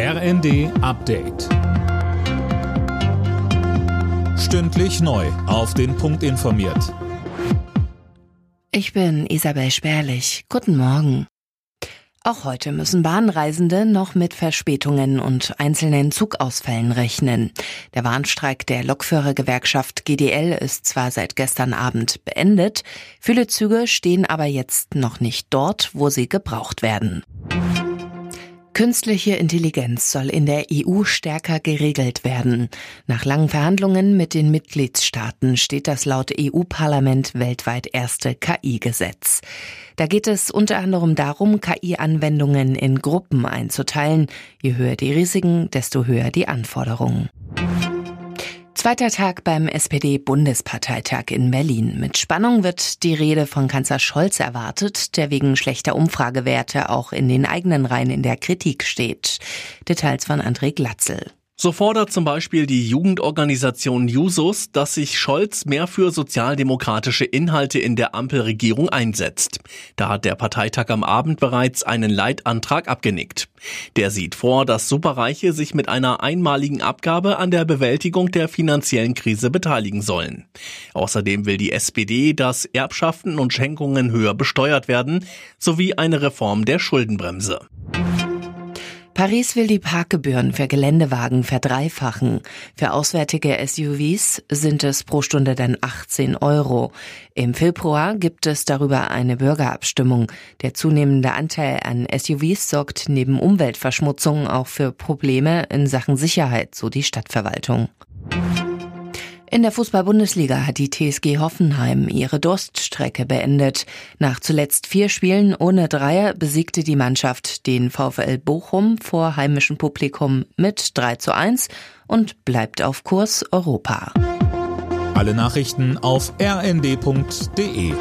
RND Update. Stündlich neu. Auf den Punkt informiert. Ich bin Isabel Spärlich. Guten Morgen. Auch heute müssen Bahnreisende noch mit Verspätungen und einzelnen Zugausfällen rechnen. Der Warnstreik der Lokführergewerkschaft GDL ist zwar seit gestern Abend beendet, viele Züge stehen aber jetzt noch nicht dort, wo sie gebraucht werden. Künstliche Intelligenz soll in der EU stärker geregelt werden. Nach langen Verhandlungen mit den Mitgliedstaaten steht das laut EU-Parlament weltweit erste KI-Gesetz. Da geht es unter anderem darum, KI-Anwendungen in Gruppen einzuteilen. Je höher die Risiken, desto höher die Anforderungen. Zweiter Tag beim SPD-Bundesparteitag in Berlin. Mit Spannung wird die Rede von Kanzler Scholz erwartet, der wegen schlechter Umfragewerte auch in den eigenen Reihen in der Kritik steht. Details von André Glatzel. So fordert zum Beispiel die Jugendorganisation Jusos, dass sich Scholz mehr für sozialdemokratische Inhalte in der Ampelregierung einsetzt. Da hat der Parteitag am Abend bereits einen Leitantrag abgenickt. Der sieht vor, dass Superreiche sich mit einer einmaligen Abgabe an der Bewältigung der finanziellen Krise beteiligen sollen. Außerdem will die SPD, dass Erbschaften und Schenkungen höher besteuert werden, sowie eine Reform der Schuldenbremse. Paris will die Parkgebühren für Geländewagen verdreifachen. Für auswärtige SUVs sind es pro Stunde dann 18 Euro. Im Februar gibt es darüber eine Bürgerabstimmung. Der zunehmende Anteil an SUVs sorgt neben Umweltverschmutzung auch für Probleme in Sachen Sicherheit, so die Stadtverwaltung. In der Fußball-Bundesliga hat die TSG Hoffenheim ihre Durststrecke beendet. Nach zuletzt vier Spielen ohne Dreier besiegte die Mannschaft den VfL Bochum vor heimischem Publikum mit 3 zu 1 und bleibt auf Kurs Europa. Alle Nachrichten auf rnd.de